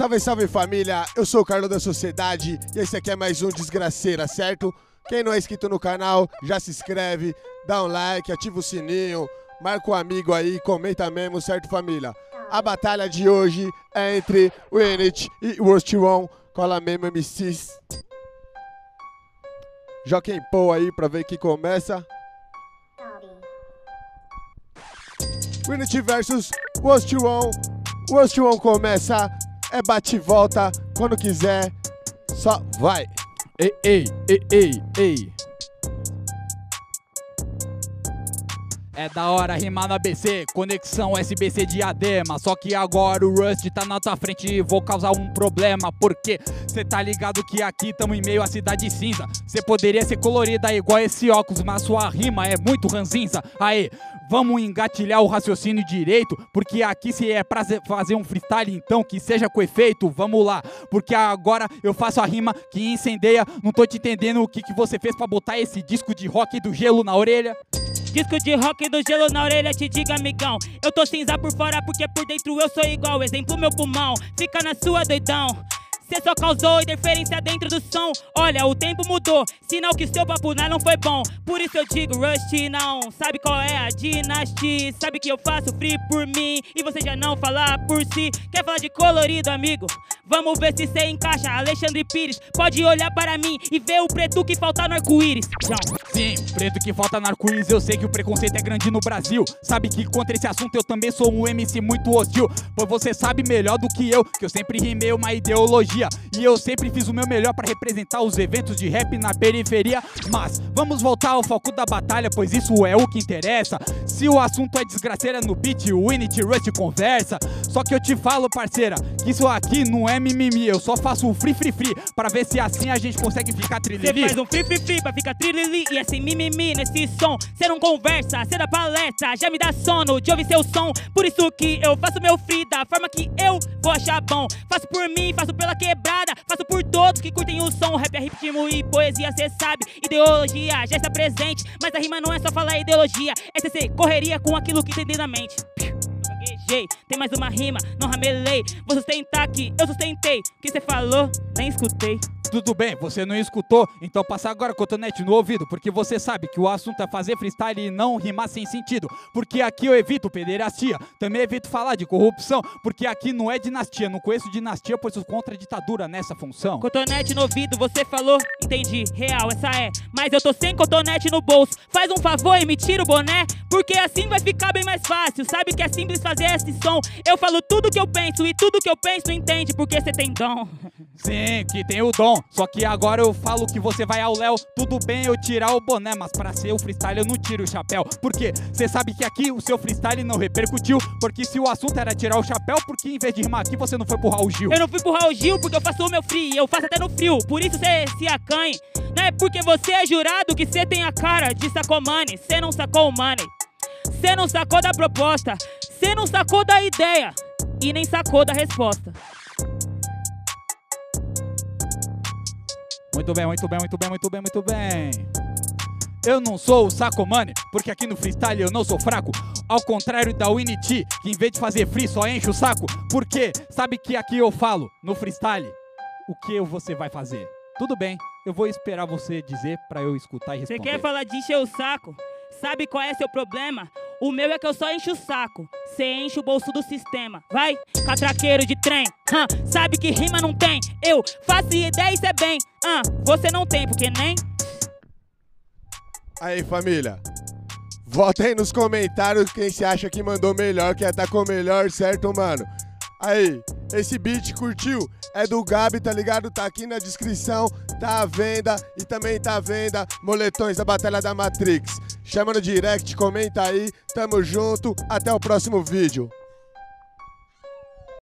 Salve, salve família! Eu sou o Carlos da Sociedade e esse aqui é mais um Desgraceira, certo? Quem não é inscrito no canal, já se inscreve, dá um like, ativa o sininho, marca o um amigo aí, comenta mesmo, certo família? A batalha de hoje é entre Winnet e Worst One, cola mesmo MCs. Joquem Paul aí pra ver que começa. Winnet versus Worst One. Worst One começa é bate e volta, quando quiser, só vai. Ei, ei, ei, ei, ei. É da hora rimar no ABC, conexão SBC diadema. Só que agora o Rust tá na tua frente e vou causar um problema. Porque cê tá ligado que aqui tamo em meio à cidade cinza. Cê poderia ser colorida igual esse óculos, mas sua rima é muito ranzinza. Aê, vamos engatilhar o raciocínio direito, porque aqui se é pra fazer um freestyle, então que seja com efeito, vamos lá. Porque agora eu faço a rima que incendeia, não tô te entendendo o que, que você fez pra botar esse disco de rock do gelo na orelha. Disco de rock do gelo na orelha, te diga, amigão. Eu tô cinza por fora porque por dentro eu sou igual. Exemplo, meu pulmão, fica na sua doidão. Cê só causou interferência dentro do som. Olha, o tempo mudou, sinal que seu papo não foi bom. Por isso eu digo, Rust não sabe qual é a dinastia. Sabe que eu faço free por mim e você já não fala por si. Quer falar de colorido, amigo? Vamos ver se cê encaixa. Alexandre Pires, pode olhar para mim e ver o preto que falta no arco-íris. Sim, preto que falta no arco-íris. Eu sei que o preconceito é grande no Brasil. Sabe que contra esse assunto eu também sou um MC muito hostil. Pois você sabe melhor do que eu que eu sempre rimei uma ideologia dia. E eu sempre fiz o meu melhor para representar os eventos de rap na periferia. Mas vamos voltar ao foco da batalha, pois isso é o que interessa. Se o assunto é desgraceira no beat, o Winit Rush conversa. Só que eu te falo, parceira, que isso aqui não é mimimi. Eu só faço o free free free pra ver se assim a gente consegue ficar trilili. Você faz um free free free pra ficar trilili e assim mimimi nesse som. Cê não conversa, cê dá palestra, já me dá sono de ouvir seu som. Por isso que eu faço meu free da forma que eu vou achar bom. Faço por mim, faço pela que quebrada. Faço por todos que curtem o som. Rap é ritmo e poesia, cê sabe. Ideologia já está presente. Mas a rima não é só falar ideologia. É cê correria com aquilo que tem na mente. Tem mais uma rima, não ramelei. Vou sustentar aqui, eu sustentei. O que cê falou? Nem escutei. Tudo bem, você não escutou? Então passa agora cotonete no ouvido, porque você sabe que o assunto é fazer freestyle e não rimar sem sentido. Porque aqui eu evito pederastia, também evito falar de corrupção, porque aqui não é dinastia, não conheço dinastia, pois sou contra a ditadura nessa função. Cotonete no ouvido, você falou? Entendi, real, essa é. Mas eu tô sem cotonete no bolso. Faz um favor e me tira o boné, porque assim vai ficar bem mais fácil. Sabe que é simples fazer esse som. Eu falo tudo que eu penso e tudo que eu penso entende, porque você tem dom. Sim, que tem o dom. Só que agora eu falo que você vai ao Léo. Tudo bem eu tirar o boné, mas pra ser o freestyle eu não tiro o chapéu. Porque você sabe que aqui o seu freestyle não repercutiu. Porque se o assunto era tirar o chapéu, por que em vez de rimar aqui você não foi pro Raul Gil? Eu não fui pro Raul Gil porque eu faço o meu free. Eu faço até no frio. Por isso você se acanhe. Não é porque você é jurado que você tem a cara de sacomane. Você não sacou o money. Você não sacou da proposta. Você não sacou da ideia. E nem sacou da resposta. Muito bem, muito bem, muito bem, muito bem, muito bem. Eu não sou o Sacomani, porque aqui no freestyle eu não sou fraco. Ao contrário da Winnie que em vez de fazer free só enche o saco. Porque sabe que aqui eu falo, no freestyle, o que você vai fazer. Tudo bem, eu vou esperar você dizer para eu escutar e responder. Você quer falar de encher o saco? Sabe qual é seu problema? O meu é que eu só encho o saco. Cê enche o bolso do sistema. Vai, catraqueiro de trem. Hum, sabe que rima não tem. Eu faço ideia e cê bem. Hum, você não tem, porque nem. Aí, família. Vota aí nos comentários quem se acha que mandou melhor, que atacou melhor, certo, mano? Aí, esse beat curtiu? É do Gabi, tá ligado? Tá aqui na descrição, tá à venda e também tá à venda moletões da Batalha da Matrix. Chama no direct, comenta aí, tamo junto, até o próximo vídeo.